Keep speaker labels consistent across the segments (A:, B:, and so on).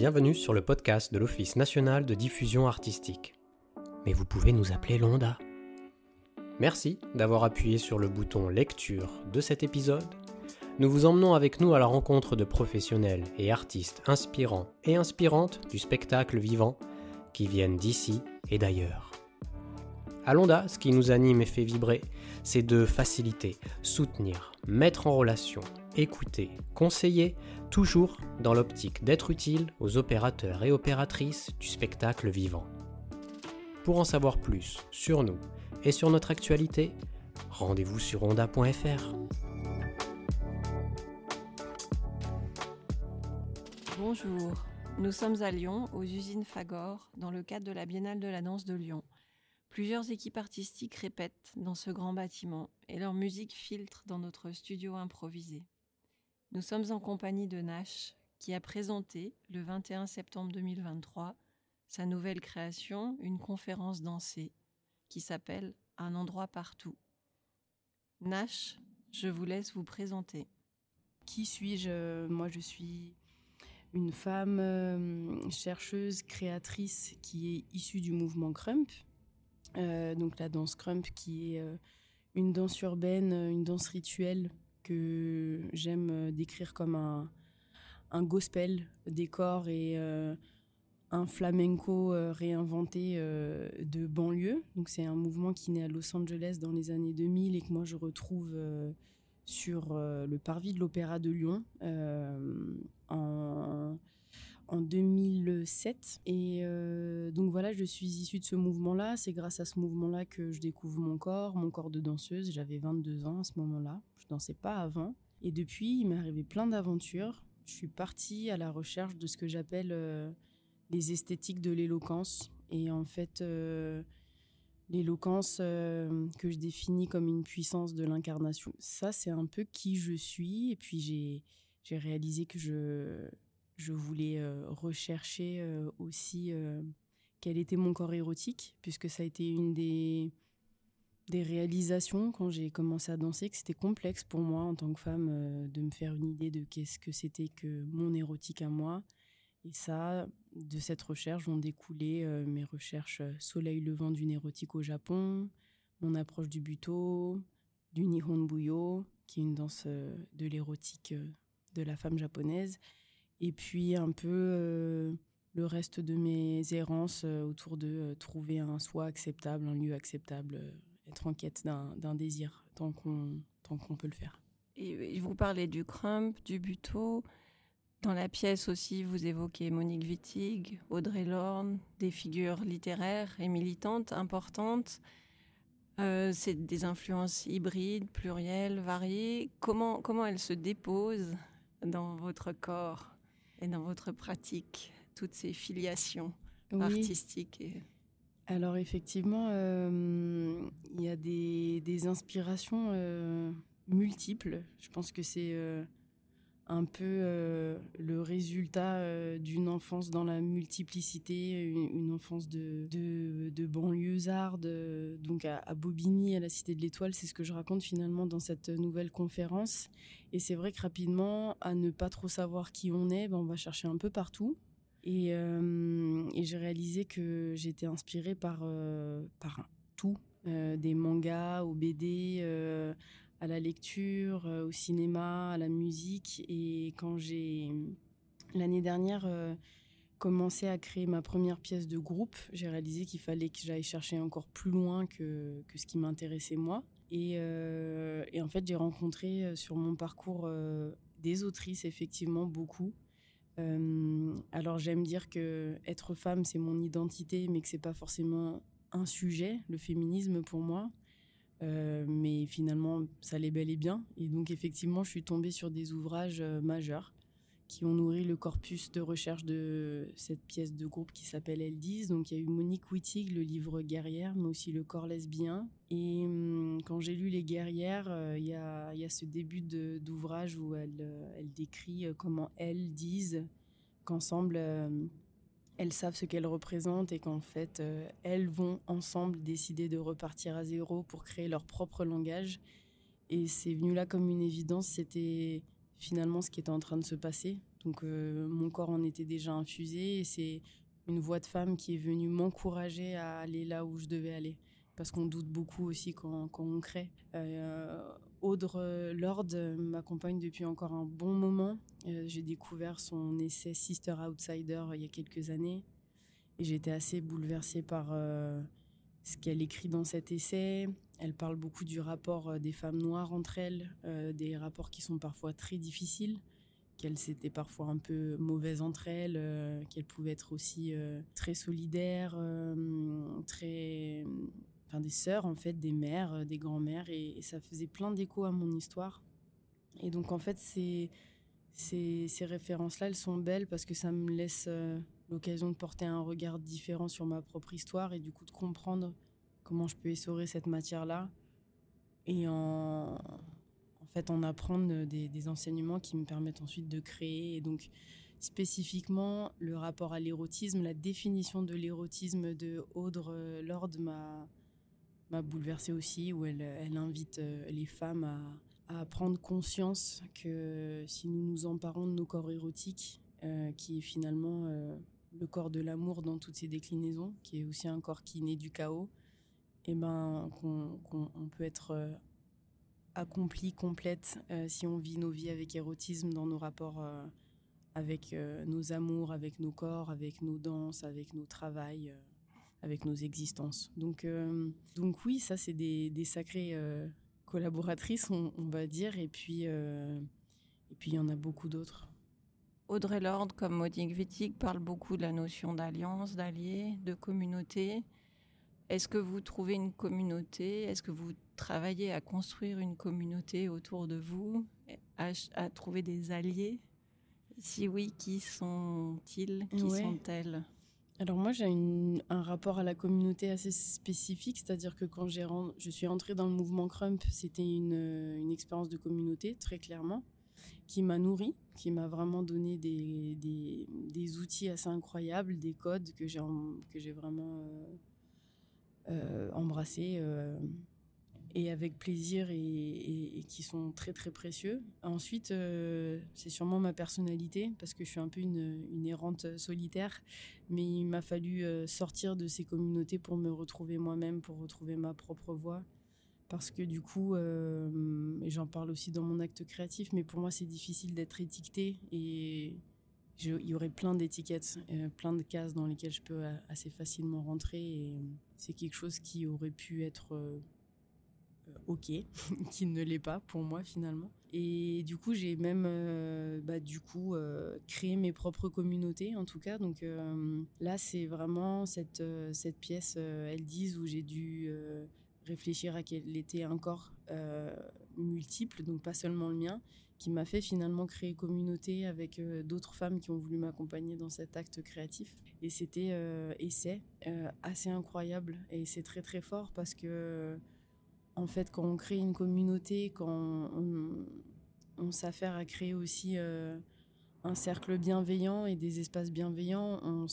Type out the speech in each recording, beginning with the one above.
A: Bienvenue sur le podcast de l'Office national de diffusion artistique. Mais vous pouvez nous appeler Londa. Merci d'avoir appuyé sur le bouton lecture de cet épisode. Nous vous emmenons avec nous à la rencontre de professionnels et artistes inspirants et inspirantes du spectacle vivant qui viennent d'ici et d'ailleurs. À Londa, ce qui nous anime et fait vibrer, c'est de faciliter, soutenir, mettre en relation, écouter, conseiller, toujours dans l'optique d'être utile aux opérateurs et opératrices du spectacle vivant. Pour en savoir plus sur nous et sur notre actualité, rendez-vous sur onda.fr.
B: Bonjour, nous sommes à Lyon, aux usines Fagor, dans le cadre de la Biennale de la danse de Lyon. Plusieurs équipes artistiques répètent dans ce grand bâtiment et leur musique filtre dans notre studio improvisé. Nous sommes en compagnie de Nash, qui a présenté le 21 septembre 2023 sa nouvelle création, une conférence dansée, qui s'appelle Un endroit partout. Nash, je vous laisse vous présenter.
C: Qui suis-je? Moi, je suis une femme euh, chercheuse, créatrice qui est issue du mouvement Crump. Euh, donc la danse Crump qui est euh, une danse urbaine, une danse rituelle que j'aime euh, décrire comme un, un gospel décor et euh, un flamenco euh, réinventé de banlieue. Donc c'est un mouvement qui naît à Los Angeles dans les années 2000 et que moi je retrouve sur le parvis de l'Opéra de Lyon en en 2007. Et donc voilà, je suis issue de ce mouvement-là. C'est grâce à ce mouvement-là que je découvre mon corps, mon corps de danseuse. J'avais 22 ans à ce moment-là. Dansais pas avant. Et depuis, il m'est arrivé plein d'aventures. Je suis partie à la recherche de ce que j'appelle euh, les esthétiques de l'éloquence. Et en fait, euh, l'éloquence que je définis comme une puissance de l'incarnation. Ça, c'est un peu qui je suis. Et puis j'ai réalisé que je je voulais euh, rechercher euh, aussi euh, quel était mon corps érotique, puisque ça a été une des, des réalisations quand j'ai commencé à danser, que c'était complexe pour moi en tant que femme de me faire une idée de qu'est-ce que c'était que mon érotique à moi. Et ça, de cette recherche vont découler mes recherches soleil levant d'une érotique au Japon, mon approche du buto, du Nihon Buyo, qui est une danse de l'érotique de la femme japonaise, et puis un peu euh, le reste de mes errances euh, autour de euh, trouver un soi acceptable, un lieu acceptable, être en quête d'un désir tant qu'on peut le faire.
B: Et vous parlez du crump, du buto. Dans la pièce aussi, vous évoquez Monique Wittig, Audrey Lorne, des figures littéraires et militantes importantes. c'est des influences hybrides, plurielles, variées. Comment, comment elles se déposent dans votre corps et dans votre pratique, toutes ces filiations artistiques et...
C: Alors effectivement, euh, il y a des, inspirations euh, multiples. Je pense que c'est euh, un peu le résultat d'une enfance dans la multiplicité, une, enfance de, de, de. Donc à, à, Bobigny, à la Cité de l'Étoile, c'est ce que je raconte finalement dans cette nouvelle conférence. Et c'est vrai que rapidement, à ne pas trop savoir qui on est, ben on va chercher un peu partout. Et, euh, et j'ai réalisé que j'étais inspirée par, euh, par tout, euh, des mangas aux BD, euh, à la lecture, au cinéma, à la musique. Et quand j'ai, l'année dernière, commencé à créer ma première pièce de groupe, j'ai réalisé qu'il fallait que j'aille chercher encore plus loin que, que ce qui m'intéressait moi. Et, en fait, j'ai rencontré sur mon parcours des autrices, effectivement, beaucoup. Euh, alors, j'aime dire que être femme, c'est mon identité, mais que c'est pas forcément un sujet, le féminisme pour moi. Euh, mais finalement, ça l'est bel et bien. Et donc, effectivement, je suis tombée sur des ouvrages majeurs qui ont nourri le corpus de recherche de cette pièce de groupe qui s'appelle Elles disent. Donc il y a eu Monique Wittig, le livre Guerrière, mais aussi Le corps lesbien. Et hum, quand j'ai lu Les Guerrières, euh, il y, a, ce début d'ouvrage où elle, euh, elle décrit euh, comment elles disent qu'ensemble, elles savent ce qu'elles représentent et qu'en fait, elles vont ensemble décider de repartir à zéro pour créer leur propre langage. Et c'est venu là comme une évidence, c'était finalement ce qui était en train de se passer. Donc mon corps en était déjà infusé et c'est une voix de femme qui est venue m'encourager à aller là où je devais aller. Parce qu'on doute beaucoup aussi quand, quand on crée. Audre Lord m'accompagne depuis encore un bon moment. J'ai découvert son essai Sister Outsider il y a quelques années. Et j'étais assez bouleversée par ce qu'elle écrit dans cet essai. Elle parle beaucoup du rapport euh, des femmes noires entre elles, euh, des rapports qui sont parfois très difficiles, qu'elles étaient parfois un peu mauvaises entre elles, euh, qu'elles pouvaient être aussi très solidaires, très, enfin des sœurs en fait, des mères, des grands-mères, et, ça faisait plein d'écho à mon histoire. Et donc en fait, ces, ces, ces références-là, elles sont belles parce que ça me laisse l'occasion de porter un regard différent sur ma propre histoire et du coup de comprendre comment je peux essorer cette matière-là et en, en fait en apprendre des, enseignements qui me permettent ensuite de créer. Et donc spécifiquement le rapport à l'érotisme, la définition de l'érotisme de Audre Lorde m'a bouleversée aussi, où elle, invite euh, les femmes à, prendre conscience que si nous nous emparons de nos corps érotiques, euh, qui est finalement euh, le corps de l'amour dans toutes ses déclinaisons, qui est aussi un corps qui naît du chaos, et eh ben qu'on peut être euh, accompli, complète, euh, si on vit nos vies avec érotisme dans nos rapports euh, avec nos amours, avec nos corps, avec nos danses, avec nos travails, avec nos existences. Donc, donc oui, ça c'est des, sacrées collaboratrices, on, on, va dire, et puis et puis il y en a beaucoup d'autres.
B: Audrey Lorde, comme Monique Wittig, parle beaucoup de la notion d'alliance, d'allié, de communauté. Est-ce que vous trouvez une communauté? Est-ce que vous travaillez à construire une communauté autour de vous, à, trouver des alliés? Si oui, qui sont-ils? Qui sont-elles?
C: Alors moi j'ai un rapport à la communauté assez spécifique, c'est-à-dire que quand je suis entrée dans le mouvement Crump, c'était une, une expérience de communauté très clairement qui m'a nourri, qui m'a vraiment donné des, des, outils assez incroyables, des codes que j'ai que j'ai vraiment euh, euh, embrassés euh, et avec plaisir et, qui sont très très précieux. Ensuite, c'est sûrement ma personnalité parce que je suis un peu une, une errante solitaire, mais il m'a fallu sortir de ces communautés pour me retrouver moi-même, pour retrouver ma propre voix parce que du coup, euh, j'en parle aussi dans mon acte créatif, mais pour moi c'est difficile d'être étiqueté et il y aurait plein d'étiquettes, euh, plein de cases dans lesquelles je peux assez facilement rentrer et c'est quelque chose qui aurait pu être euh, ok, qui ne l'est pas pour moi finalement. Et du coup, j'ai même bah, du coup créé mes propres communautés en tout cas. Donc là, c'est vraiment cette cette pièce, elles disent où j'ai dû réfléchir à quel était un corps euh, multiple, donc pas seulement le mien, qui m'a fait finalement créer communauté avec euh, d'autres femmes qui ont voulu m'accompagner dans cet acte créatif. Et c'était euh, et c'est assez incroyable et c'est très très fort parce que en fait quand on crée une communauté, quand on, s'affaire à créer aussi un cercle bienveillant et des espaces bienveillants, on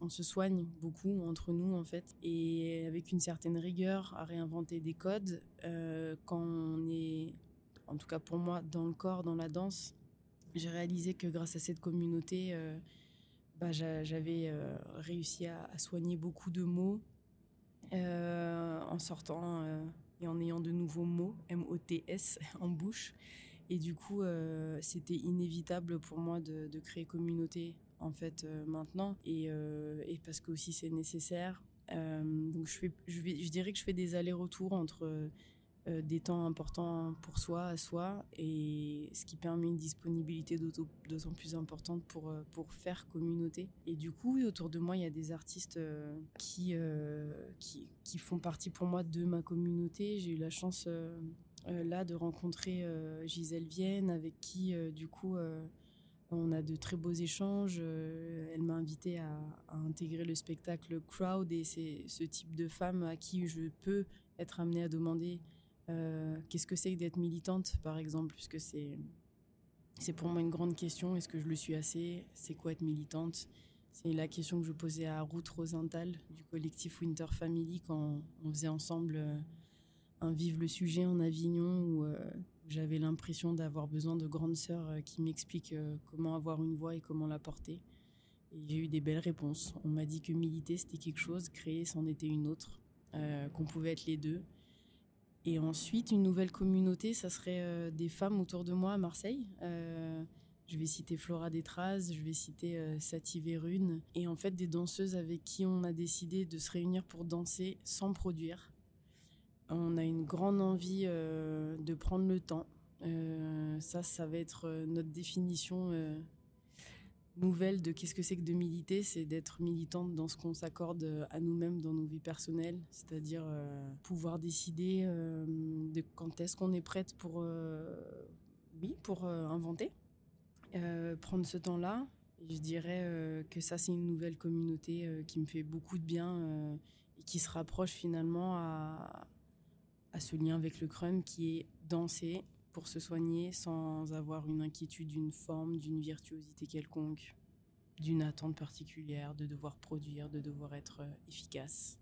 C: on se soigne beaucoup entre nous en fait. Et avec une certaine rigueur à réinventer des codes euh, quand on est en tout cas pour moi dans le corps dans la danse j'ai réalisé que grâce à cette communauté euh, bah, j'avais euh, réussi à, soigner beaucoup de mots en sortant et en ayant de nouveaux mots M-O-T-S en bouche. Et du coup c'était inévitable pour moi de, de créer communauté en fait euh, maintenant et, euh, et, parce que aussi c'est nécessaire. Euh, donc je, fais, je, dirais que je fais des allers-retours entre des temps importants pour soi, à soi, et ce qui permet une disponibilité d'autant plus importante pour, pour faire communauté. Et du coup, autour de moi, il y a des artistes qui, qui, font partie pour moi de ma communauté. J'ai eu la chance là de rencontrer Gisèle Vienne, avec qui, du coup, on a de très beaux échanges. Euh, elle m'a invité à, intégrer le spectacle Crowd et c'est ce type de femme à qui je peux être amenée à demander euh, qu'est-ce que c'est que d'être militante, par exemple, puisque c'est c'est pour moi une grande question. Est-ce que je le suis assez C'est quoi être militante? C'est la question que je posais à Ruth Rosenthal du collectif Winter Family quand on faisait ensemble euh, un Vive le sujet en Avignon j'avais l'impression d'avoir besoin de grandes sœurs qui m'expliquent comment avoir une voix et comment la porter. J'ai eu des belles réponses. On m'a dit que militer, c'était quelque chose, créer, c'en était une autre, qu'on pouvait être les deux. Et ensuite, une nouvelle communauté, ça serait des femmes autour de moi à Marseille. Je vais citer Flora Détraz, je vais citer euh, Sati Verune, et en fait des danseuses avec qui on a décidé de se réunir pour danser sans produire. On a une grande envie euh, de prendre le temps. Euh, ça, ça va être notre définition nouvelle de qu'est-ce que c'est que de militer, c'est d'être militante dans ce qu'on s'accorde à nous-mêmes dans nos vies personnelles, c'est-à-dire pouvoir décider de quand est-ce qu'on est prête pour, oui, pour inventer euh, prendre ce temps-là. Je dirais euh, que ça, c'est une nouvelle communauté euh, qui me fait beaucoup de bien et qui se rapproche finalement à, à ce lien avec le crème qui est danser pour se soigner sans avoir une inquiétude d'une forme, d'une virtuosité quelconque, d'une attente particulière, de devoir produire, de devoir être efficace.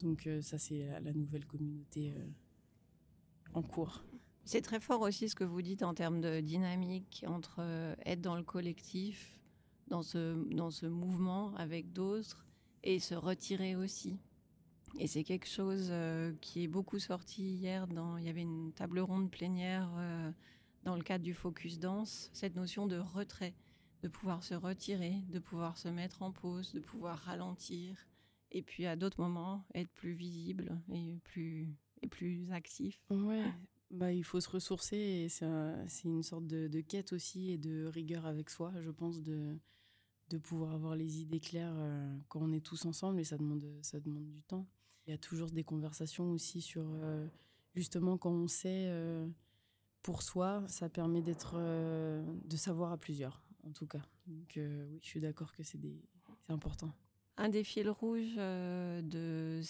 C: Donc ça, c'est la, nouvelle communauté en cours.
B: C'est très fort aussi ce que vous dites en termes de dynamique entre euh, être dans le collectif, dans ce, dans ce mouvement avec d'autres et se retirer aussi. Et c'est quelque chose euh, qui est beaucoup sorti hier. Il y avait une table ronde plénière euh, dans le cadre du Focus Danse, cette notion de retrait, de pouvoir se retirer, de pouvoir se mettre en pause, de pouvoir ralentir, et puis à d'autres moments être plus visible et plus, et plus actif.
C: Ouais, bah, il faut se ressourcer c'est une sorte de, quête aussi et de rigueur avec soi, je pense, de, de pouvoir avoir les idées claires euh, quand on est tous ensemble et ça demande, ça demande du temps. Il y a toujours des conversations aussi sur euh, justement quand on sait euh, pour soi, ça permet d'être, de savoir à plusieurs en tout cas. Donc oui, je suis d'accord que c'est important.
B: Un des fils rouges euh, de,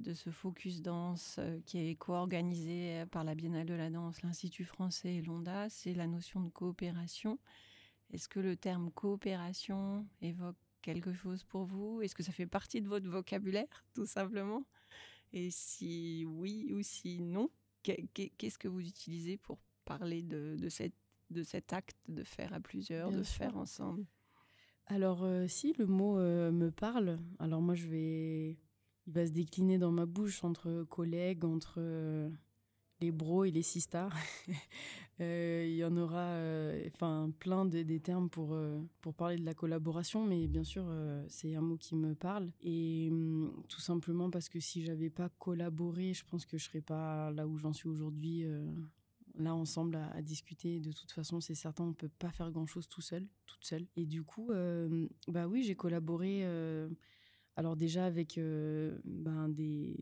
B: de ce focus danse euh, qui est co-organisé par la Biennale de la danse, l'Institut français et l'ONDA, c'est la notion de coopération. Est-ce que le terme coopération évoque quelque chose pour vous? Est-ce que ça fait partie de votre vocabulaire, tout simplement? Et si oui ou si non, qu'est-ce que vous utilisez pour parler de, cette, de cet acte de faire à plusieurs, de faire ensemble?
C: Alors, euh, si le mot euh, me parle, alors moi je vais. Il va se décliner dans ma bouche entre collègues, entre euh, les bros et les sisters. il y en aura enfin plein de, des termes pour, pour parler de la collaboration, mais bien sûr, c'est un mot qui me parle. Et hum, tout simplement parce que si j'avais pas collaboré, je pense que je serais pas là où j'en suis aujourd'hui là ensemble à, discuter. De toute façon, c'est certain, on peut pas faire grand chose tout seul, toute seule. Et du coup, euh, bah oui, j'ai collaboré. Euh, alors déjà avec euh, ben des,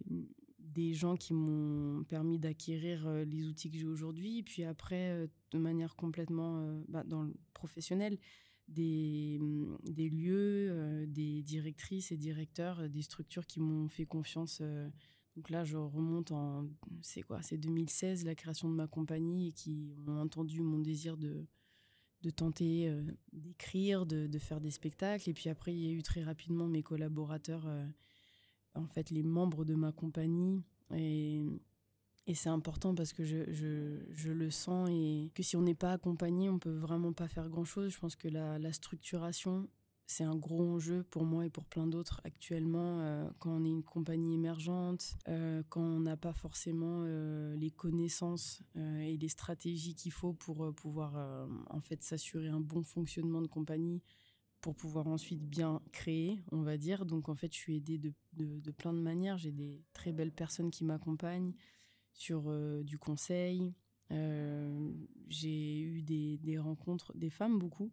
C: des gens qui m'ont permis d'acquérir les outils que j'ai aujourd'hui, puis après de manière complètement bah, dans le professionnel, des, des lieux, des directrices et directeurs, des structures qui m'ont fait confiance donc là, je remonte en, c'est quoi, c'est 2016, la création de ma compagnie et qui ont entendu mon désir de, de tenter euh, d'écrire, de, de, faire des spectacles. Et puis après, il y a eu très rapidement mes collaborateurs, euh, en fait, les membres de ma compagnie. Et, c'est important parce que je, le sens et que si on n'est pas accompagné, on peut vraiment pas faire grand-chose. Je pense que la, la structuration c'est un gros enjeu pour moi et pour plein d'autres actuellement euh, quand on est une compagnie émergente, euh, quand on n'a pas forcément euh, les connaissances et les stratégies qu'il faut pour pouvoir en fait s'assurer un bon fonctionnement de compagnie pour pouvoir ensuite bien créer, on va dire. Donc en fait, je suis aidée de, de, plein de manières. J'ai des très belles personnes qui m'accompagnent sur du conseil. j'ai eu des, des rencontres, des femmes beaucoup,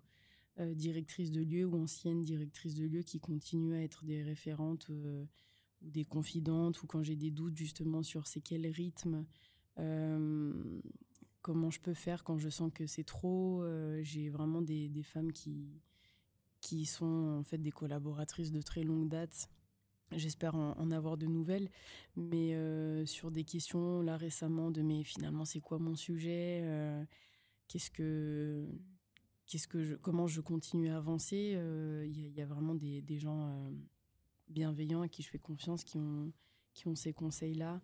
C: euh, directrices de lieu ou anciennes directrices de lieu qui continuent à être des référentes euh, ou des confidentes ou quand j'ai des doutes justement sur c'est quel rythme, euh, comment je peux faire quand je sens que c'est trop. j'ai vraiment des, des, femmes qui, qui sont en fait des collaboratrices de très longue date. J'espère en, avoir de nouvelles, mais sur des questions là récemment de mais finalement c'est quoi mon sujet, qu'est-ce que qu'est-ce que je, comment je continue à avancer. Il euh, y, a vraiment des, gens euh, bienveillants à qui je fais confiance, qui ont, qui ont ces conseils-là.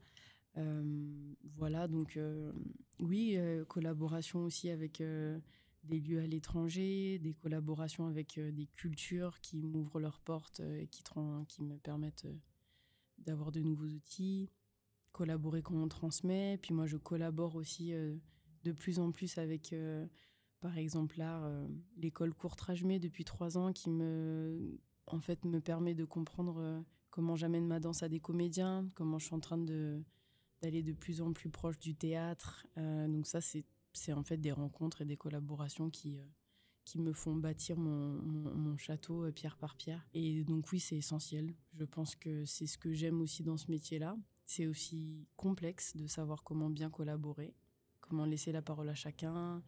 C: voilà, donc oui, collaboration aussi avec des lieux à l'étranger, des collaborations avec des cultures qui m'ouvrent leurs portes et qui, me permettent d'avoir de nouveaux outils, collaborer quand on transmet. Puis moi, je collabore aussi de plus en plus avec, par exemple, là, l'école Courtrajmé depuis trois ans qui me, en fait, me permet de comprendre comment j'amène ma danse à des comédiens, comment je suis en train de d'aller de plus en plus proche du théâtre. donc ça, c'est c'est en fait des rencontres et des collaborations qui, euh, qui me font bâtir mon, mon, château euh, pierre par pierre. Et donc oui, c'est essentiel. Je pense que c'est ce que j'aime aussi dans ce métier-là. C'est aussi complexe de savoir comment bien collaborer, comment laisser la parole à chacun,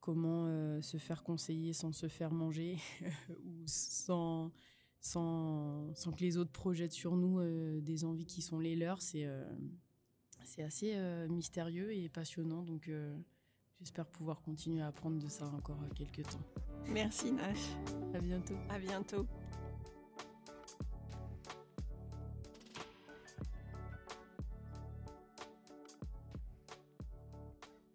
C: comment euh, se faire conseiller sans se faire manger ou sans, sans, sans, que les autres projettent sur nous des envies qui sont les leurs. C'est c'est assez mystérieux et passionnant. Donc J'espère pouvoir continuer à apprendre de ça encore quelques temps.
B: Merci Nash.
C: À bientôt.
B: À bientôt.